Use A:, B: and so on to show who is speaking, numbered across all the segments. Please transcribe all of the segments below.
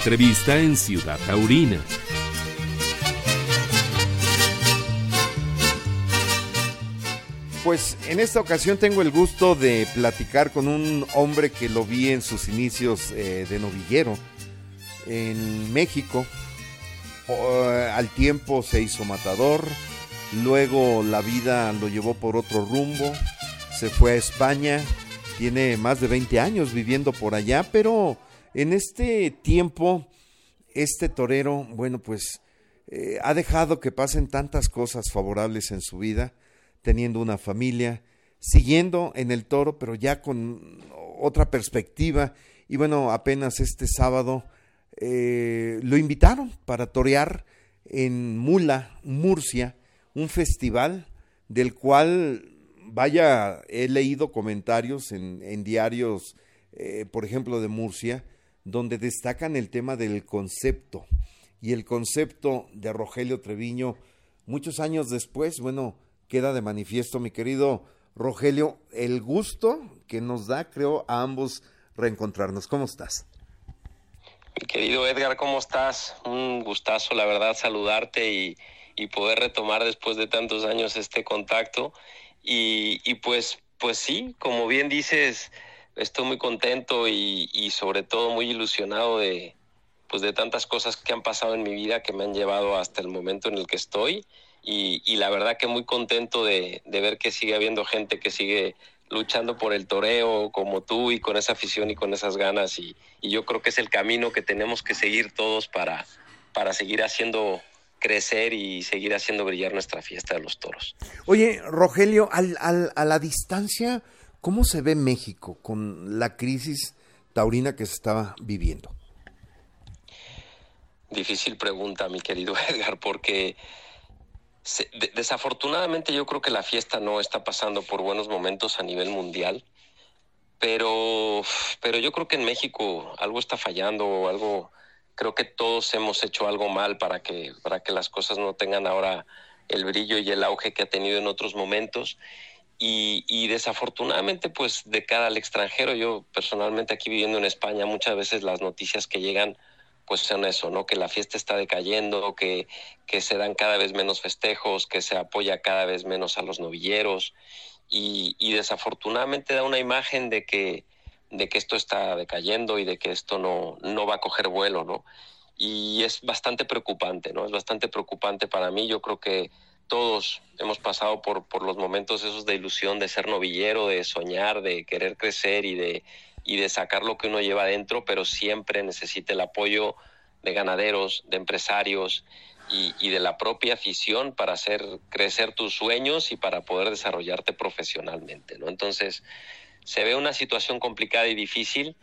A: entrevista en Ciudad Taurina.
B: Pues en esta ocasión tengo el gusto de platicar con un hombre que lo vi en sus inicios eh, de novillero en México. Eh, al tiempo se hizo matador, luego la vida lo llevó por otro rumbo, se fue a España, tiene más de 20 años viviendo por allá, pero en este tiempo, este torero, bueno, pues eh, ha dejado que pasen tantas cosas favorables en su vida teniendo una familia, siguiendo en el toro, pero ya con otra perspectiva. Y bueno, apenas este sábado eh, lo invitaron para torear en Mula, Murcia, un festival del cual, vaya, he leído comentarios en, diarios, eh, por ejemplo, de Murcia, donde destacan el tema del concepto. Y el concepto de Rogelio Treviño, muchos años después, bueno, queda de manifiesto, mi querido Rogelio, el gusto que nos da, creo, a ambos reencontrarnos. ¿Cómo estás?
C: Mi querido Edgar, ¿cómo estás? Un gustazo, la verdad, saludarte y, poder retomar después de tantos años este contacto. Y, pues, pues sí, como bien dices, estoy muy contento y, y, sobre todo muy ilusionado de, pues de tantas cosas que han pasado en mi vida que me han llevado hasta el momento en el que estoy y, la verdad que muy contento de, ver que sigue habiendo gente que sigue luchando por el toreo como tú y con esa afición y con esas ganas y, yo creo que es el camino que tenemos que seguir todos para, para seguir haciendo crecer y seguir haciendo brillar nuestra fiesta de los toros.
B: Oye, Rogelio, a la distancia, ¿cómo se ve México con la crisis taurina que se estaba viviendo?
C: Difícil pregunta, mi querido Edgar, porque desafortunadamente yo creo que la fiesta no está pasando por buenos momentos a nivel mundial, pero, pero yo creo que en México algo está fallando, algo, creo que todos hemos hecho algo mal para que, para que las cosas no tengan ahora el brillo y el auge que ha tenido en otros momentos. Y, y, desafortunadamente, pues de cara al extranjero, yo personalmente aquí viviendo en España, muchas veces las noticias que llegan pues son eso, ¿no? Que la fiesta está decayendo, que, que se dan cada vez menos festejos, que se apoya cada vez menos a los novilleros y, y desafortunadamente da una imagen de que, de que esto está decayendo y de que esto no, no va a coger vuelo, ¿no? Y es bastante preocupante, ¿no? Es bastante preocupante para mí. Yo creo que todos hemos pasado por, por los momentos esos de ilusión, de ser novillero, de soñar, de querer crecer y de, y de sacar lo que uno lleva adentro, pero siempre necesita el apoyo de ganaderos, de empresarios y, de la propia afición para hacer crecer tus sueños y para poder desarrollarte profesionalmente, ¿no? Entonces, se ve una situación complicada y difícil,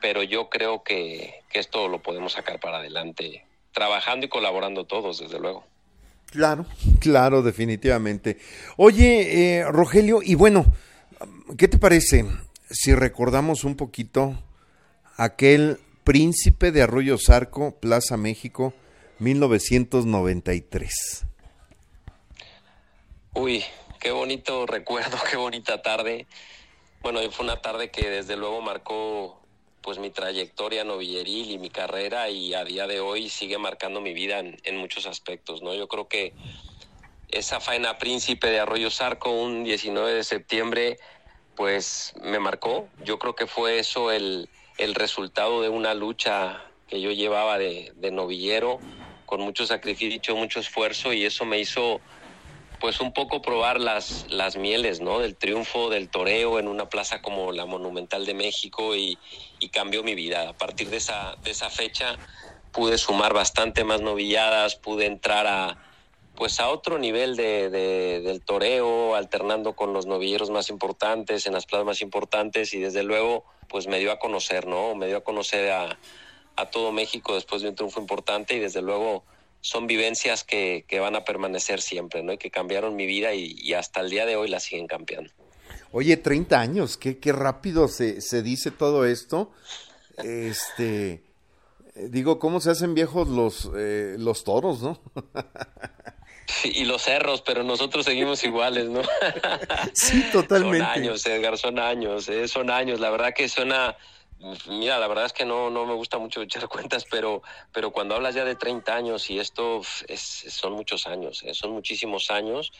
C: pero yo creo que, esto lo podemos sacar para adelante, trabajando y colaborando todos, desde luego.
B: Claro, claro, definitivamente. Oye, eh, Rogelio, y bueno, ¿qué te parece? si recordamos un poquito aquel Príncipe de Arroyo Zarco, Plaza México, 1993.
C: Uy, qué bonito recuerdo, qué bonita tarde. Bueno, fue una tarde que desde luego marcó pues mi trayectoria novilleril y mi carrera y a día de hoy sigue marcando mi vida en, muchos aspectos, ¿no? Yo creo que esa faena príncipe de Arroyo Zarco un 19 de septiembre pues me marcó. Yo creo que fue eso el, el resultado de una lucha que yo llevaba de, de, novillero, con mucho sacrificio, mucho esfuerzo, y eso me hizo pues un poco probar las, las mieles, ¿no? Del triunfo del toreo en una plaza como la Monumental de México y, cambió mi vida. A partir de esa, de esa fecha pude sumar bastante más novilladas, pude entrar a, pues a otro nivel de, del toreo, alternando con los novilleros más importantes, en las plazas más importantes y desde luego pues me dio a conocer, ¿no? Me dio a conocer a, todo México después de un triunfo importante y desde luego son vivencias que, van a permanecer siempre, ¿no? Y que cambiaron mi vida y, hasta el día de hoy la siguen cambiando.
B: Oye, 30 años, qué, qué rápido se, se dice todo esto. Este, digo, ¿cómo se hacen viejos los, eh, los toros, no?
C: y los cerros, pero nosotros seguimos iguales, ¿no?
B: Sí, totalmente.
C: Son años, Edgar, son años, eh, son años. La verdad que suena, mira, la verdad es que no, no me gusta mucho echar cuentas, pero, pero cuando hablas ya de 30 años y esto es, son muchos años, ¿eh? son muchísimos años,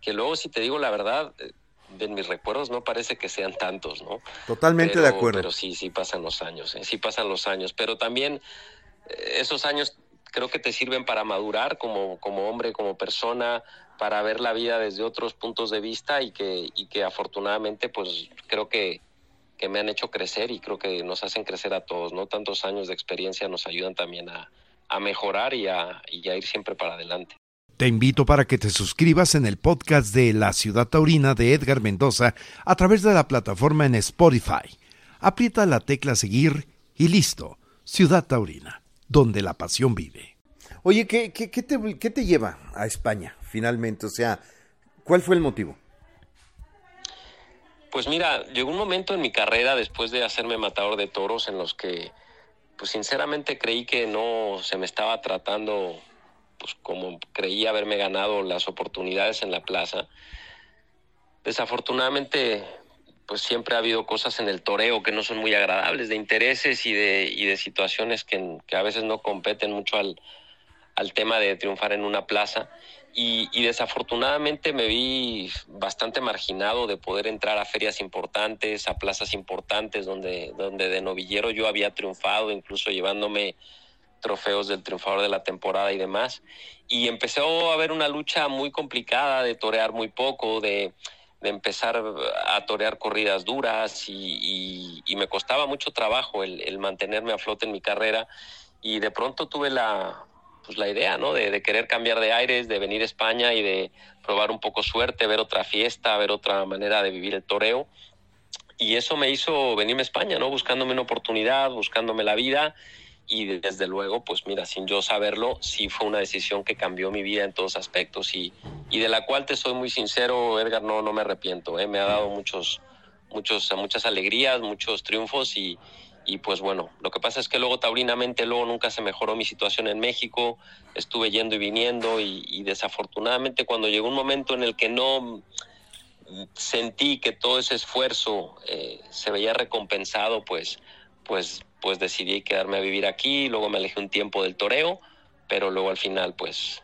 C: que luego si te digo la verdad, eh, de mis recuerdos no parece que sean tantos, ¿no?
B: Totalmente de acuerdo.
C: Pero sí, sí pasan los años, ¿eh? sí pasan los años, pero también esos años creo que te sirven para madurar como, como hombre, como persona, para ver la vida desde otros puntos de vista y que, y que afortunadamente pues creo que que me han hecho crecer y creo que nos hacen crecer a todos, ¿no? Tantos años de experiencia nos ayudan también a, mejorar y a, y a ir siempre para adelante.
A: Te invito para que te suscribas en el podcast de La Ciudad Taurina de Edgar Mendoza a través de la plataforma en Spotify. Aprieta la tecla seguir y listo. Ciudad Taurina, donde la pasión vive.
B: Oye, ¿qué, qué, qué, te, ¿qué te lleva a España finalmente? O sea, ¿cuál fue el motivo?
C: Pues mira, llegó un momento en mi carrera después de hacerme matador de toros en los que, pues sinceramente creí que no se me estaba tratando, pues como creí haberme ganado las oportunidades en la plaza. Desafortunadamente, pues siempre ha habido cosas en el toreo que no son muy agradables, de intereses y de, y de situaciones que, que a veces no competen mucho al, al tema de triunfar en una plaza. Y, desafortunadamente me vi bastante marginado de poder entrar a ferias importantes, a plazas importantes donde, donde de novillero yo había triunfado, incluso llevándome trofeos del triunfador de la temporada y demás. Y empezó a haber una lucha muy complicada de torear muy poco, de, empezar a torear corridas duras y, me costaba mucho trabajo el mantenerme a flote en mi carrera. Y de pronto tuve la, pues la idea, ¿no? De, querer cambiar de aires, de venir a España y de probar un poco suerte, ver otra fiesta, ver otra manera de vivir el toreo. Y eso me hizo venirme a España, ¿no? Buscándome una oportunidad, buscándome la vida. Y desde luego, pues mira, sin yo saberlo, sí fue una decisión que cambió mi vida en todos aspectos y, y de la cual te soy muy sincero, Edgar, no, no me arrepiento. ¿eh? Me ha dado muchos, muchos, muchas alegrías, muchos triunfos y, y pues bueno, lo que pasa es que luego taurinamente luego nunca se mejoró mi situación en México, estuve yendo y viniendo y, desafortunadamente cuando llegó un momento en el que no sentí que todo ese esfuerzo eh, se veía recompensado, pues, pues, pues decidí quedarme a vivir aquí, luego me alejé un tiempo del toreo, pero luego al final pues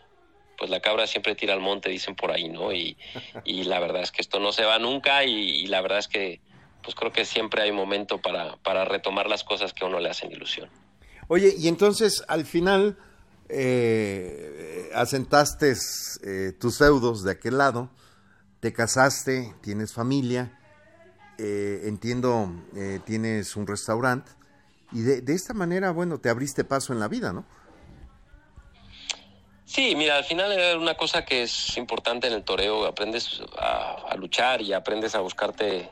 C: pues la cabra siempre tira al monte, dicen por ahí, ¿no? Y, y la verdad es que esto no se va nunca y la verdad es que pues creo que siempre hay momento para, para retomar las cosas que a uno le hacen ilusión.
B: Oye, y entonces al final eh, asentaste eh, tus feudos de aquel lado, te casaste, tienes familia, eh, entiendo, tienes un restaurante, y de, de, esta manera, bueno, te abriste paso en la vida, ¿no?
C: Sí, mira, al final es una cosa que es importante en el toreo, aprendes a luchar y aprendes a buscarte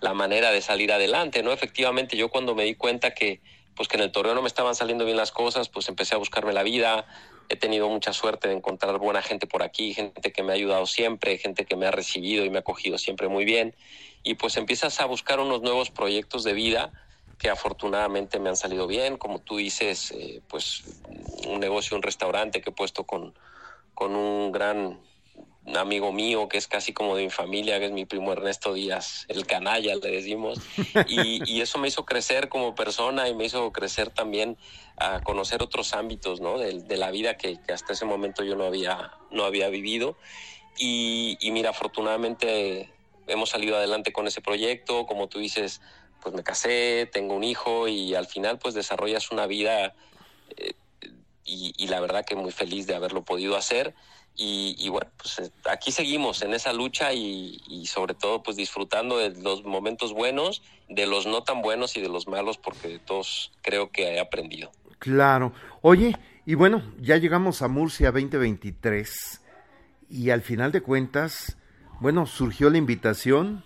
C: la manera de salir adelante, ¿no? Efectivamente, yo cuando me di cuenta que, pues que en el torneo no me estaban saliendo bien las cosas, pues empecé a buscarme la vida. He tenido mucha suerte de encontrar buena gente por aquí, gente que me ha ayudado siempre, gente que me ha recibido y me ha acogido siempre muy bien. Y pues empiezas a buscar unos nuevos proyectos de vida que afortunadamente me han salido bien. Como tú dices, eh, pues un negocio, un restaurante que he puesto con, con un gran amigo mío que es casi como de mi familia, que es mi primo Ernesto Díaz, el canalla, le decimos, y, eso me hizo crecer como persona y me hizo crecer también a conocer otros ámbitos ¿no? de, la vida que, hasta ese momento yo no había, no había vivido. Y, mira, afortunadamente hemos salido adelante con ese proyecto, como tú dices, pues me casé, tengo un hijo y al final pues desarrollas una vida eh, y, y la verdad que muy feliz de haberlo podido hacer y, bueno, pues eh, aquí seguimos en esa lucha y, sobre todo pues disfrutando de los momentos buenos, de los no tan buenos y de los malos, porque todos creo que he aprendido.
B: Claro. Oye, y bueno, ya llegamos a Murcia 2023 y al final de cuentas, bueno, surgió la invitación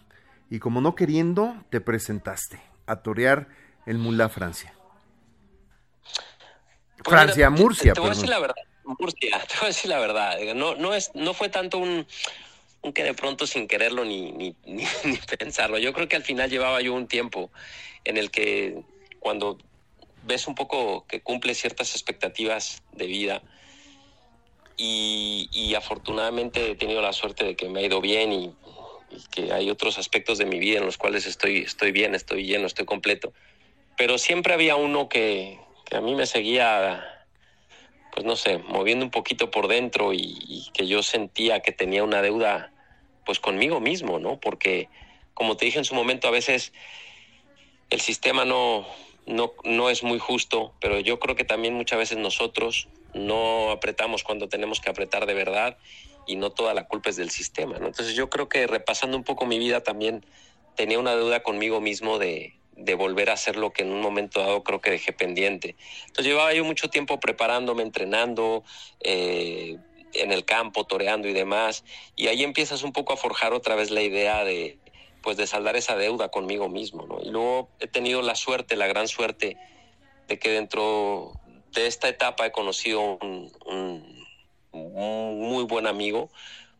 B: y como no queriendo, te presentaste a torear el Mula Francia.
C: Pues Francia, Murcia. Te, voy a decir la verdad Murcia, te voy a decir la verdad, no, no, es, no fue tanto un, que de pronto sin quererlo ni, ni, ni, pensarlo. Yo creo que al final llevaba yo un tiempo en el que cuando ves un poco que cumple ciertas expectativas de vida y, y afortunadamente he tenido la suerte de que me ha ido bien y, que hay otros aspectos de mi vida en los cuales estoy, estoy bien, estoy lleno, estoy completo pero siempre había uno que a mí me seguía pues no sé, moviendo un poquito por dentro y, que yo sentía que tenía una deuda pues conmigo mismo, ¿no? Porque como te dije en su momento, a veces el sistema no, no, no es muy justo, pero yo creo que también muchas veces nosotros no apretamos cuando tenemos que apretar de verdad y no toda la culpa es del sistema, ¿no? Entonces yo creo que repasando un poco mi vida también tenía una deuda conmigo mismo de, de volver a hacer lo que en un momento dado creo que dejé pendiente. Entonces llevaba yo mucho tiempo preparándome, entrenando, eh, en el campo, toreando y demás, y ahí empiezas un poco a forjar otra vez la idea de pues de saldar esa deuda conmigo mismo, ¿no? Y luego he tenido la suerte, la gran suerte de que dentro de esta etapa he conocido un, un, un muy buen amigo,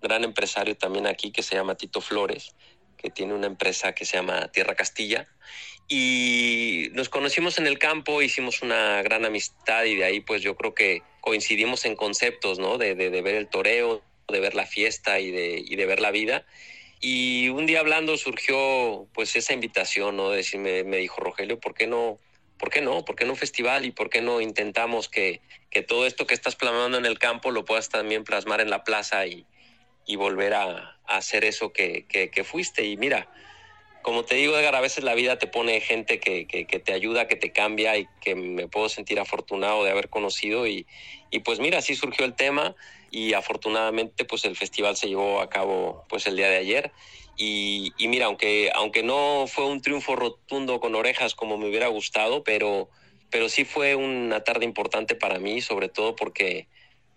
C: gran empresario también aquí que se llama Tito Flores, que tiene una empresa que se llama Tierra Castilla y nos conocimos en el campo, hicimos una gran amistad y de ahí pues yo creo que coincidimos en conceptos, ¿no? De, de, ver el toreo, de ver la fiesta y de, y de ver la vida. Y un día hablando surgió pues esa invitación, ¿no? De decirme, me dijo Rogelio, ¿por qué no? ¿Por qué no? ¿Por qué no un festival? ¿Y por qué no intentamos que, que todo esto que estás plasmando en el campo lo puedas también plasmar en la plaza y, y volver a, a hacer eso que, que, que fuiste? Y mira, como te digo, Edgar, a veces la vida te pone gente que, que, te ayuda, que te cambia y que me puedo sentir afortunado de haber conocido. Y, y, pues mira, así surgió el tema y afortunadamente pues el festival se llevó a cabo pues el día de ayer. Y, y mira, aunque, aunque no fue un triunfo rotundo con orejas como me hubiera gustado, pero, pero sí fue una tarde importante para mí, sobre todo porque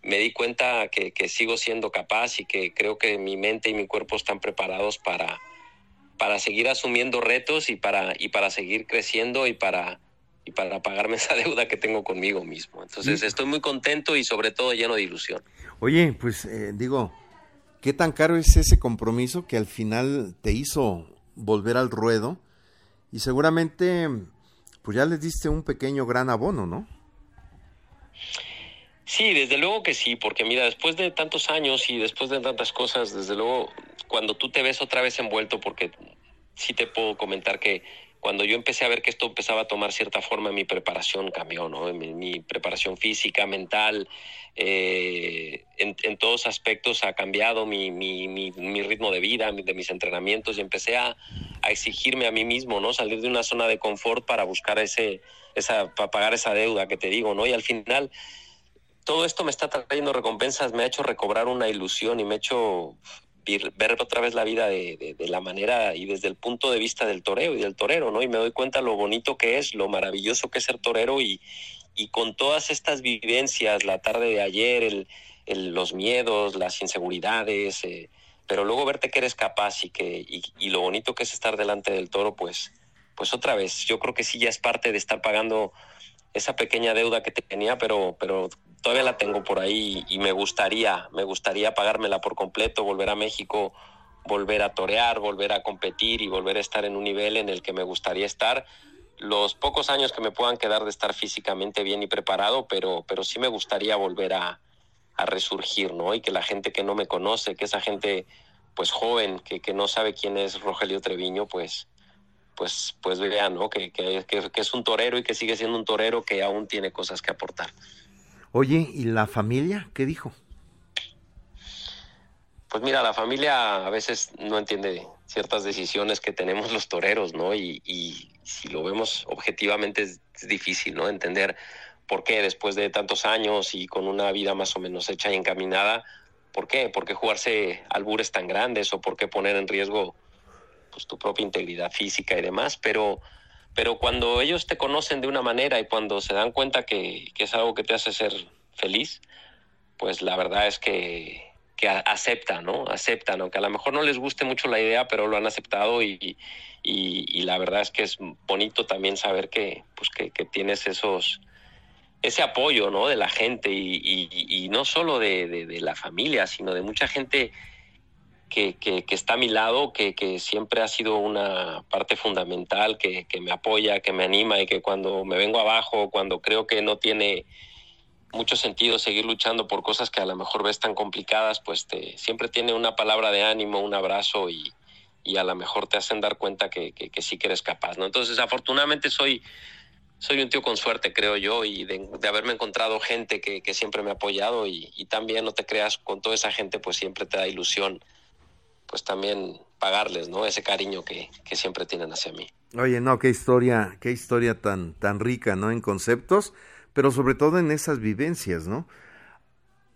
C: me di cuenta que, que sigo siendo capaz y que creo que mi mente y mi cuerpo están preparados para para seguir asumiendo retos y para, y para seguir creciendo y para, y para pagarme esa deuda que tengo conmigo mismo. Entonces estoy muy contento y sobre todo lleno de ilusión.
B: Oye, pues eh, digo, ¿qué tan caro es ese compromiso que al final te hizo volver al ruedo? Y seguramente, pues ya les diste un pequeño gran abono, ¿no?
C: Sí, desde luego que sí, porque mira, después de tantos años y después de tantas cosas, desde luego, cuando tú te ves otra vez envuelto, porque sí te puedo comentar que cuando yo empecé a ver que esto empezaba a tomar cierta forma, mi preparación cambió, ¿no? Mi, preparación física, mental, eh, en, todos aspectos ha cambiado mi, mi, mi, mi ritmo de vida, de mis entrenamientos y empecé a, a, exigirme a mí mismo, ¿no? Salir de una zona de confort para buscar ese, esa, para pagar esa deuda que te digo, ¿no? Y al final todo esto me está trayendo recompensas, me ha hecho recobrar una ilusión y me ha hecho ver otra vez la vida de, de, de, la manera y desde el punto de vista del toreo y del torero, ¿no? Y me doy cuenta lo bonito que es, lo maravilloso que es ser torero y, y con todas estas vivencias, la tarde de ayer, el, el, los miedos, las inseguridades, eh, pero luego verte que eres capaz y, que, y, y, lo bonito que es estar delante del toro, pues, pues otra vez, yo creo que sí ya es parte de estar pagando esa pequeña deuda que tenía, pero, pero todavía la tengo por ahí y me gustaría, me gustaría pagármela por completo, volver a México, volver a torear, volver a competir y volver a estar en un nivel en el que me gustaría estar. Los pocos años que me puedan quedar de estar físicamente bien y preparado, pero, pero sí me gustaría volver a, a resurgir, ¿no? Y que la gente que no me conoce, que esa gente pues joven, que, que no sabe quién es Rogelio Treviño, pues, pues, pues vean, ¿no? Que, que, que es un torero y que sigue siendo un torero que aún tiene cosas que aportar.
B: Oye, ¿y la familia qué dijo?
C: Pues mira, la familia a veces no entiende ciertas decisiones que tenemos los toreros, ¿no? Y, y si lo vemos objetivamente es, es, difícil, ¿no? Entender por qué después de tantos años y con una vida más o menos hecha y encaminada, ¿por qué? ¿Por qué jugarse albures tan grandes o por qué poner en riesgo pues, tu propia integridad física y demás? Pero pero cuando ellos te conocen de una manera y cuando se dan cuenta que, que es algo que te hace ser feliz, pues la verdad es que, que aceptan, ¿no? Aceptan, aunque a lo mejor no les guste mucho la idea, pero lo han aceptado y, y, la verdad es que es bonito también saber que, pues que, que tienes esos, ese apoyo, ¿no? De la gente y, y, no solo de, de, la familia, sino de mucha gente que, que, que, está a mi lado, que, siempre ha sido una parte fundamental, que, me apoya, que me anima y que cuando me vengo abajo, cuando creo que no tiene mucho sentido seguir luchando por cosas que a lo mejor ves tan complicadas, pues te, siempre tiene una palabra de ánimo, un abrazo y, a lo mejor te hacen dar cuenta que, sí que eres capaz, ¿no? Entonces, afortunadamente soy, un tío con suerte, creo yo, y de, haberme encontrado gente que, siempre me ha apoyado y, también, no te creas, con toda esa gente, pues siempre te da ilusión, pues también pagarles, ¿no? Ese cariño que, que siempre tienen hacia mí.
B: Oye, no, qué historia, qué historia tan, tan rica, ¿no? En conceptos, pero sobre todo en esas vivencias, ¿no?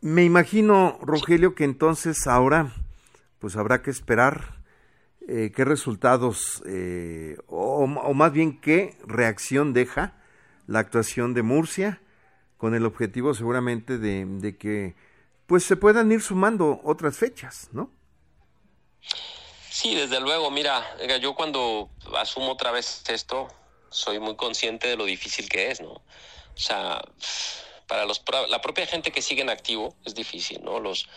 B: Me imagino, Rogelio, que entonces ahora, pues habrá que esperar eh, qué resultados, eh, o, más bien qué reacción deja la actuación de Murcia, con el objetivo seguramente de, que pues se puedan ir sumando otras fechas, ¿no?
C: Sí, desde luego, mira, yo cuando asumo otra vez esto, soy muy consciente de lo difícil que es, ¿no? O sea, para los, la propia gente que sigue en activo es difícil, ¿no? Los,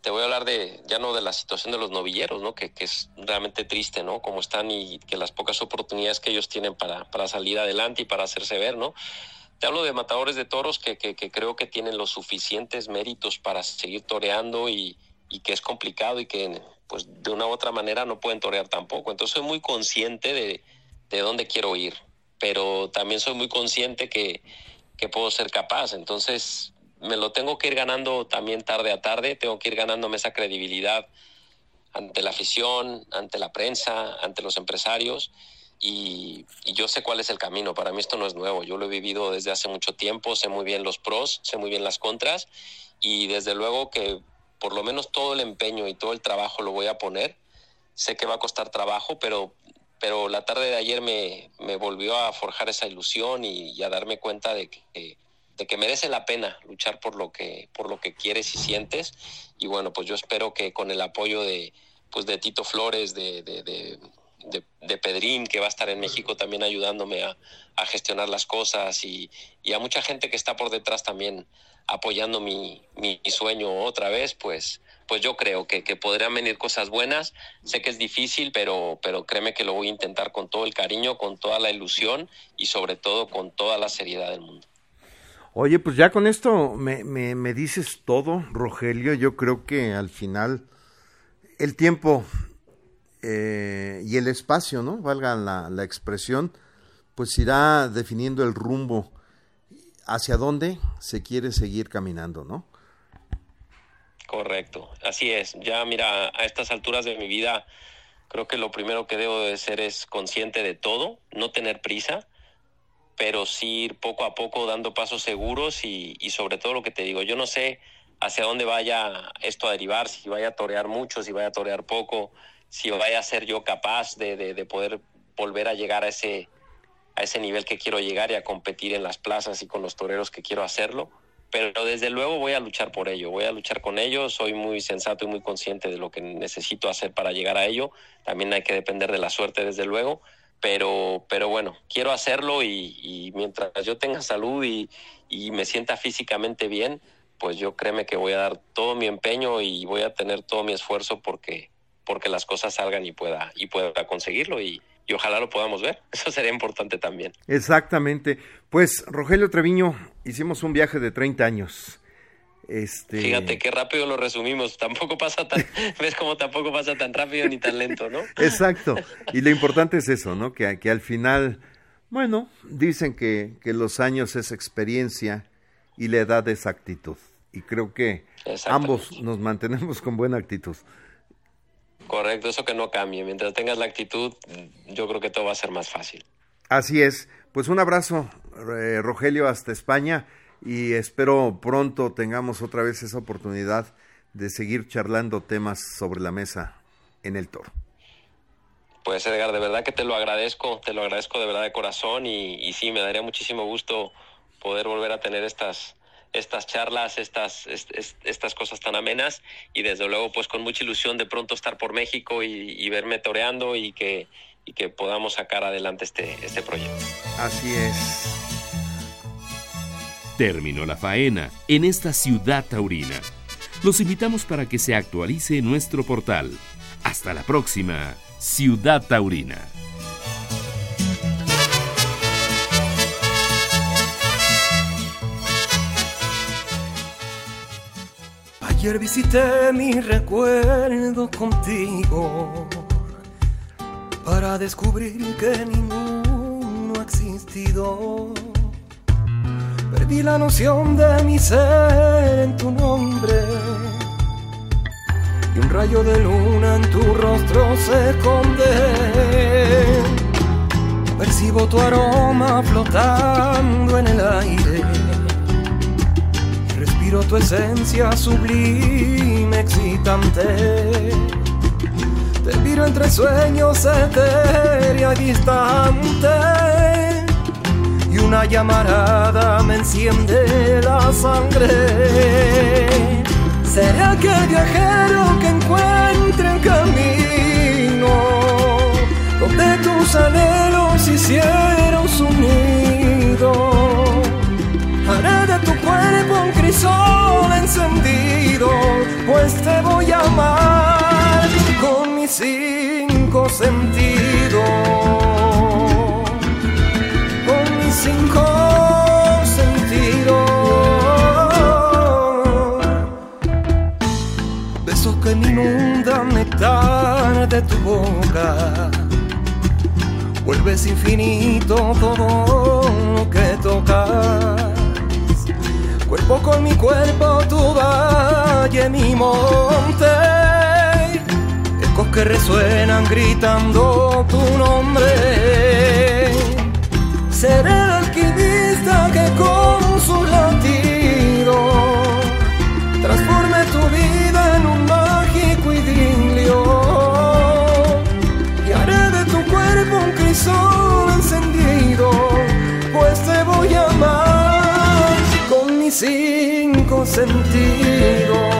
C: te voy a hablar de, ya no de la situación de los novilleros, ¿no? Que, que, es realmente triste, ¿no? Cómo están y que las pocas oportunidades que ellos tienen para, para salir adelante y para hacerse ver, ¿no? Te hablo de matadores de toros que, que, que creo que tienen los suficientes méritos para seguir toreando y, y, que es complicado y que, pues, de una u otra manera no pueden torear tampoco. Entonces soy muy consciente de, de dónde quiero ir, pero también soy muy consciente que, que puedo ser capaz. Entonces, me lo tengo que ir ganando también tarde a tarde, tengo que ir ganándome esa credibilidad ante la afición, ante la prensa, ante los empresarios. Y, yo sé cuál es el camino. Para mí esto no es nuevo. Yo lo he vivido desde hace mucho tiempo. Sé muy bien los pros, sé muy bien las contras. Y desde luego que por lo menos todo el empeño y todo el trabajo lo voy a poner. Sé que va a costar trabajo, pero, pero la tarde de ayer me, me volvió a forjar esa ilusión y, a darme cuenta de que que merece la pena luchar por lo que, por lo que quieres y sientes. Y bueno, pues yo espero que con el apoyo de, pues de Tito Flores, de, de, de, Pedrín, que va a estar en México también ayudándome a, a gestionar las cosas, y, y, a mucha gente que está por detrás también apoyando mi, mi, sueño otra vez, pues, pues yo creo que, que, podrían venir cosas buenas. Sé que es difícil, pero, pero créeme que lo voy a intentar con todo el cariño, con toda la ilusión y sobre todo con toda la seriedad del mundo.
B: Oye, pues ya con esto me, me, me, dices todo, Rogelio. Yo creo que al final el tiempo eh, y el espacio, ¿no? Valga la, la, expresión, pues irá definiendo el rumbo hacia dónde se quiere seguir caminando, ¿no?
C: Correcto, así es. Ya mira, a estas alturas de mi vida, creo que lo primero que debo de ser es consciente de todo, no tener prisa pero sí ir poco a poco dando pasos seguros y, sobre todo lo que te digo, yo no sé hacia dónde vaya esto a derivar, si vaya a torear mucho, si vaya a torear poco, si vaya a ser yo capaz de, de, poder volver a llegar a ese, a ese nivel que quiero llegar y a competir en las plazas y con los toreros que quiero hacerlo. Pero desde luego voy a luchar por ello, voy a luchar con ello, soy muy sensato y muy consciente de lo que necesito hacer para llegar a ello. También hay que depender de la suerte, desde luego, pero, pero bueno, quiero hacerlo y, mientras yo tenga salud y, y, me sienta físicamente bien, pues yo créeme que voy a dar todo mi empeño y voy a tener todo mi esfuerzo porque, porque las cosas salgan y pueda, y pueda conseguirlo y, y ojalá lo podamos ver. Eso sería importante también.
B: Exactamente. Pues Rogelio Treviño, hicimos un viaje de 30 años. Este...
C: Fíjate qué rápido lo resumimos. Tampoco pasa tan, ves como tampoco pasa tan rápido ni tan lento, ¿no?
B: Exacto. Y lo importante es eso, ¿no? Que, que al final, bueno, dicen que, que los años es experiencia y la edad es actitud. Y creo que ambos nos mantenemos con buena actitud.
C: Correcto, eso que no cambie. Mientras tengas la actitud, yo creo que todo va a ser más fácil.
B: Así es. Pues un abrazo, eh, Rogelio, hasta España y espero pronto tengamos otra vez esa oportunidad de seguir charlando temas sobre la mesa en el toro.
C: Pues Edgar, de verdad que te lo agradezco, te lo agradezco de verdad de corazón y, y sí, me daría muchísimo gusto poder volver a tener estas, estas charlas, estas, estas cosas tan amenas y desde luego pues con mucha ilusión de pronto estar por México y, y verme toreando y que, y que podamos sacar adelante este, este proyecto.
B: Así es.
D: Terminó la faena en esta ciudad taurina. Los invitamos para que se actualice nuestro portal. Hasta la próxima, Ciudad Taurina.
E: Ayer visité mi recuerdo contigo para descubrir que ninguno existido. Perdí la noción de mi ser en tu nombre. Y un rayo de luna en tu rostro se esconde. Percibo tu aroma flotando en el aire. Respiro tu esencia sublime, excitante. Te miro entre sueños etérea distante y una llamarada me enciende la sangre. Seré aquel viajero que encuentre el camino donde tus anhelos hicieron encendido, pues te voy a amar con mis cinco sentidos con mis cinco sentidos. Besos que me inundan nectar de tu boca. Vuelves infinito todo lo que tocas. Cuerpo con mi cuerpo, tu valle, mi monte. Ecos que resuenan gritando tu nombre. Seré el alquimista que con cinco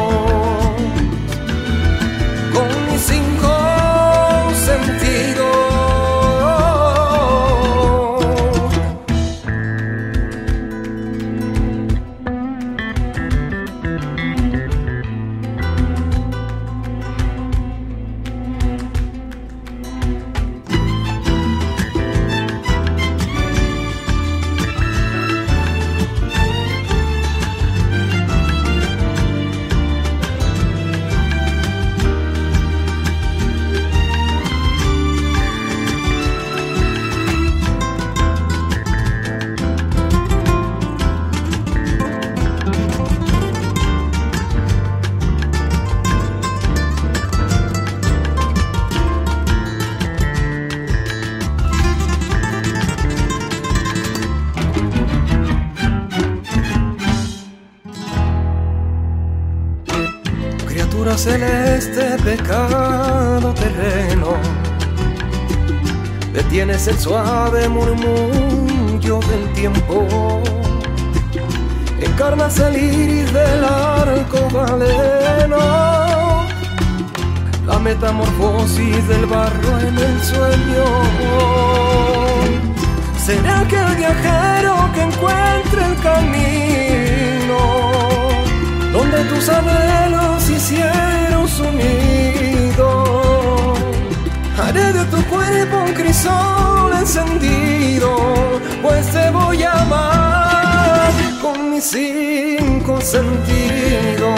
E: Criatura celeste, pecado terreno, detienes el suave murmullo del tiempo. Encarnas el iris del arco valeno, la metamorfosis del barro en el sueño. Será aquel viajero que encuentre el camino donde tus anhelos hicieron su nido. Haré de tu cuerpo un crisol encendido, pues te voy a amar con mis cinco sentidos.